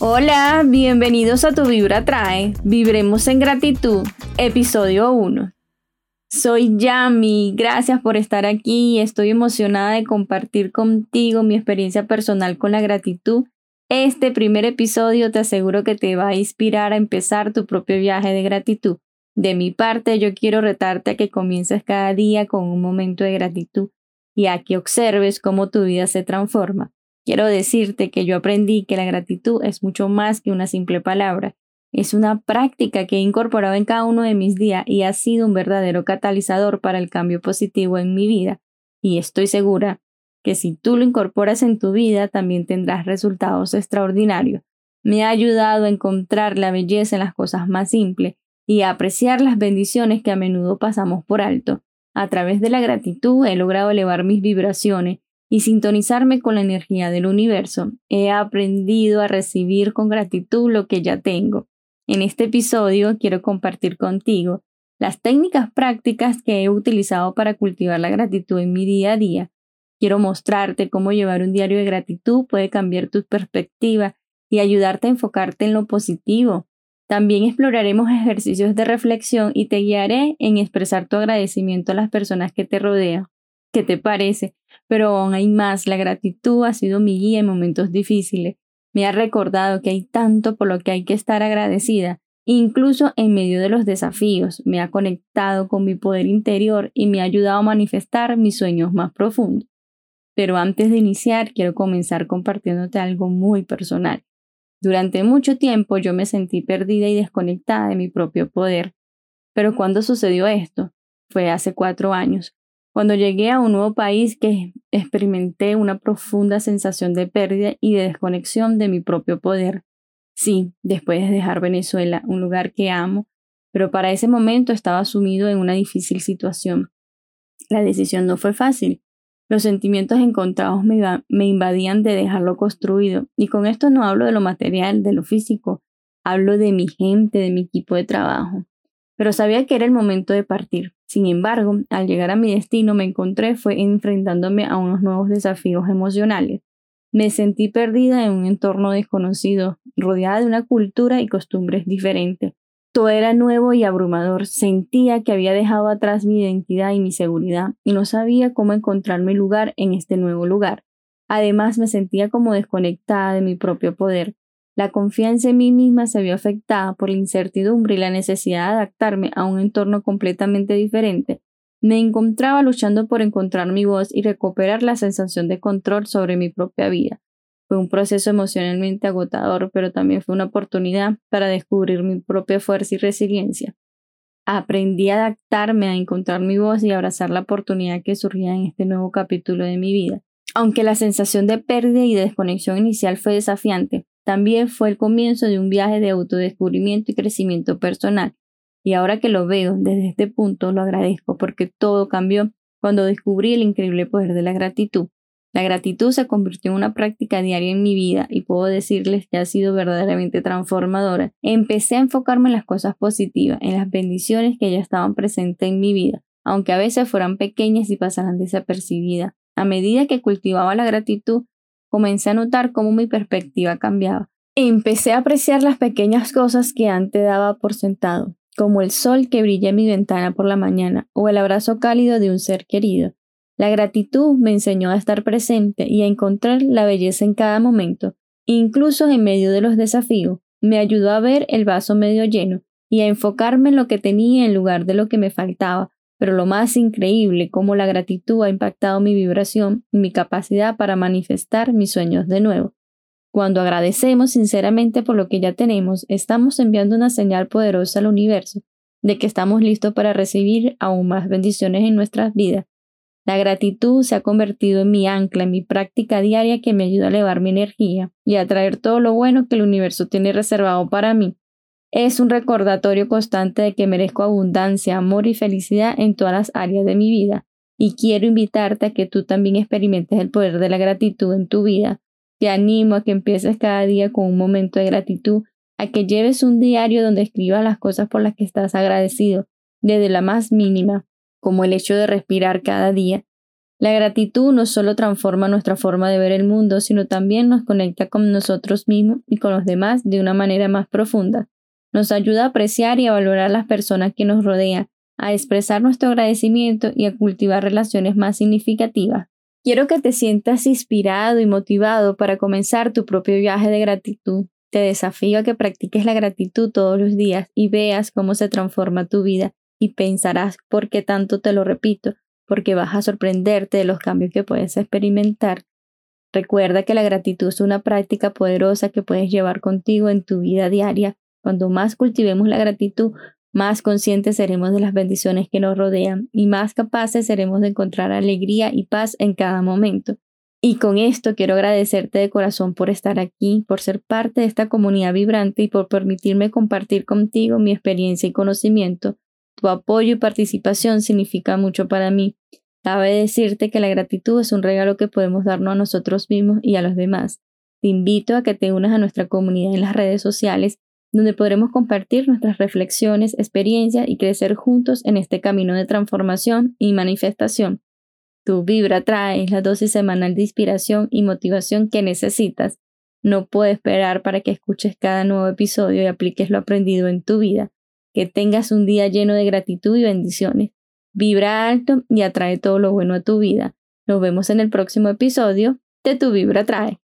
Hola, bienvenidos a Tu Vibra Trae, Vibremos en Gratitud, episodio 1. Soy Yami, gracias por estar aquí, estoy emocionada de compartir contigo mi experiencia personal con la gratitud. Este primer episodio te aseguro que te va a inspirar a empezar tu propio viaje de gratitud. De mi parte, yo quiero retarte a que comiences cada día con un momento de gratitud y a que observes cómo tu vida se transforma. Quiero decirte que yo aprendí que la gratitud es mucho más que una simple palabra. Es una práctica que he incorporado en cada uno de mis días y ha sido un verdadero catalizador para el cambio positivo en mi vida. Y estoy segura que si tú lo incorporas en tu vida también tendrás resultados extraordinarios. Me ha ayudado a encontrar la belleza en las cosas más simples y a apreciar las bendiciones que a menudo pasamos por alto. A través de la gratitud he logrado elevar mis vibraciones y sintonizarme con la energía del universo. He aprendido a recibir con gratitud lo que ya tengo. En este episodio quiero compartir contigo las técnicas prácticas que he utilizado para cultivar la gratitud en mi día a día. Quiero mostrarte cómo llevar un diario de gratitud puede cambiar tu perspectiva y ayudarte a enfocarte en lo positivo. También exploraremos ejercicios de reflexión y te guiaré en expresar tu agradecimiento a las personas que te rodean. ¿Qué te parece? Pero aún hay más, la gratitud ha sido mi guía en momentos difíciles. Me ha recordado que hay tanto por lo que hay que estar agradecida, incluso en medio de los desafíos. Me ha conectado con mi poder interior y me ha ayudado a manifestar mis sueños más profundos. Pero antes de iniciar, quiero comenzar compartiéndote algo muy personal. Durante mucho tiempo yo me sentí perdida y desconectada de mi propio poder. Pero ¿cuándo sucedió esto? Fue hace cuatro años. Cuando llegué a un nuevo país que experimenté una profunda sensación de pérdida y de desconexión de mi propio poder. Sí, después de dejar Venezuela, un lugar que amo, pero para ese momento estaba sumido en una difícil situación. La decisión no fue fácil. Los sentimientos encontrados me, me invadían de dejarlo construido, y con esto no hablo de lo material, de lo físico, hablo de mi gente, de mi equipo de trabajo. Pero sabía que era el momento de partir. Sin embargo, al llegar a mi destino me encontré fue enfrentándome a unos nuevos desafíos emocionales. Me sentí perdida en un entorno desconocido, rodeada de una cultura y costumbres diferentes. Todo era nuevo y abrumador. Sentía que había dejado atrás mi identidad y mi seguridad y no sabía cómo encontrar mi lugar en este nuevo lugar. Además, me sentía como desconectada de mi propio poder. La confianza en mí misma se vio afectada por la incertidumbre y la necesidad de adaptarme a un entorno completamente diferente. Me encontraba luchando por encontrar mi voz y recuperar la sensación de control sobre mi propia vida. Fue un proceso emocionalmente agotador, pero también fue una oportunidad para descubrir mi propia fuerza y resiliencia. Aprendí a adaptarme, a encontrar mi voz y abrazar la oportunidad que surgía en este nuevo capítulo de mi vida. Aunque la sensación de pérdida y de desconexión inicial fue desafiante, también fue el comienzo de un viaje de autodescubrimiento y crecimiento personal. Y ahora que lo veo desde este punto, lo agradezco porque todo cambió cuando descubrí el increíble poder de la gratitud. La gratitud se convirtió en una práctica diaria en mi vida y puedo decirles que ha sido verdaderamente transformadora. Empecé a enfocarme en las cosas positivas, en las bendiciones que ya estaban presentes en mi vida, aunque a veces fueran pequeñas y pasaran desapercibidas. A medida que cultivaba la gratitud, comencé a notar cómo mi perspectiva cambiaba. Empecé a apreciar las pequeñas cosas que antes daba por sentado, como el sol que brilla en mi ventana por la mañana o el abrazo cálido de un ser querido. La gratitud me enseñó a estar presente y a encontrar la belleza en cada momento, incluso en medio de los desafíos. Me ayudó a ver el vaso medio lleno y a enfocarme en lo que tenía en lugar de lo que me faltaba, pero lo más increíble, cómo la gratitud ha impactado mi vibración y mi capacidad para manifestar mis sueños de nuevo. Cuando agradecemos sinceramente por lo que ya tenemos, estamos enviando una señal poderosa al universo de que estamos listos para recibir aún más bendiciones en nuestras vidas. La gratitud se ha convertido en mi ancla, en mi práctica diaria que me ayuda a elevar mi energía y a traer todo lo bueno que el universo tiene reservado para mí. Es un recordatorio constante de que merezco abundancia, amor y felicidad en todas las áreas de mi vida. Y quiero invitarte a que tú también experimentes el poder de la gratitud en tu vida. Te animo a que empieces cada día con un momento de gratitud, a que lleves un diario donde escribas las cosas por las que estás agradecido, desde la más mínima, como el hecho de respirar cada día. La gratitud no solo transforma nuestra forma de ver el mundo, sino también nos conecta con nosotros mismos y con los demás de una manera más profunda. Nos ayuda a apreciar y a valorar las personas que nos rodean, a expresar nuestro agradecimiento y a cultivar relaciones más significativas. Quiero que te sientas inspirado y motivado para comenzar tu propio viaje de gratitud. Te desafío a que practiques la gratitud todos los días y veas cómo se transforma tu vida y pensarás por qué tanto te lo repito, porque vas a sorprenderte de los cambios que puedes experimentar. Recuerda que la gratitud es una práctica poderosa que puedes llevar contigo en tu vida diaria. Cuando más cultivemos la gratitud, más conscientes seremos de las bendiciones que nos rodean y más capaces seremos de encontrar alegría y paz en cada momento. Y con esto quiero agradecerte de corazón por estar aquí, por ser parte de esta comunidad vibrante y por permitirme compartir contigo mi experiencia y conocimiento tu apoyo y participación significa mucho para mí. Cabe decirte que la gratitud es un regalo que podemos darnos a nosotros mismos y a los demás. Te invito a que te unas a nuestra comunidad en las redes sociales, donde podremos compartir nuestras reflexiones, experiencias y crecer juntos en este camino de transformación y manifestación. Tu vibra trae la dosis semanal de inspiración y motivación que necesitas. No puedo esperar para que escuches cada nuevo episodio y apliques lo aprendido en tu vida. Que tengas un día lleno de gratitud y bendiciones. Vibra alto y atrae todo lo bueno a tu vida. Nos vemos en el próximo episodio de Tu Vibra Atrae.